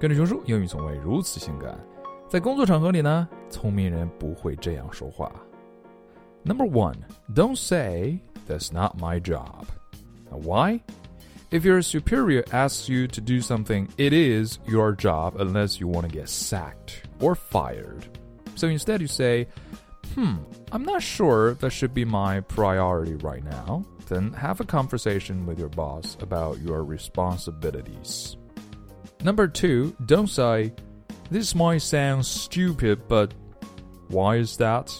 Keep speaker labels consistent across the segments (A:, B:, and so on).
A: 跟着熊叔，英语从未如此性感。在工作场合里呢，聪明人不会这样说话。Number one, don't say that's not my job. Why? If your superior asks you to do something, it is your job unless you want to get sacked or fired. So instead, you say, Hmm, I'm not sure that should be my priority right now. Then have a conversation with your boss about your responsibilities. Number two, don't say, This might sound stupid, but why is that?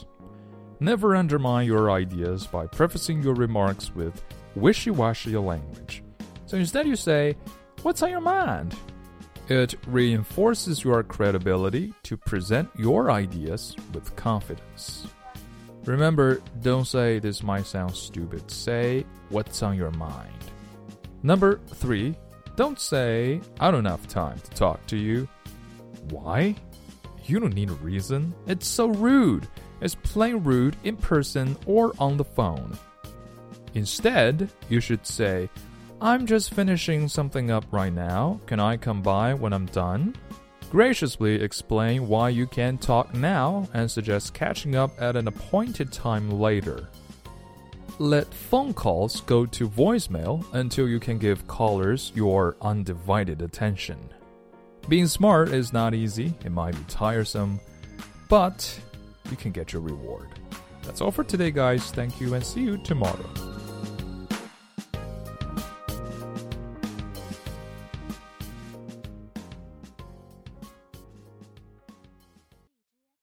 A: Never undermine your ideas by prefacing your remarks with wishy washy language. So instead, you say, What's on your mind? It reinforces your credibility to present your ideas with confidence. Remember, don't say this might sound stupid. Say what's on your mind. Number three, don't say I don't have time to talk to you. Why? You don't need a reason. It's so rude. It's plain rude in person or on the phone. Instead, you should say, I'm just finishing something up right now. Can I come by when I'm done? Graciously explain why you can't talk now and suggest catching up at an appointed time later. Let phone calls go to voicemail until you can give callers your undivided attention. Being smart is not easy, it might be tiresome, but you can get your reward. That's all for today, guys. Thank you and see you tomorrow.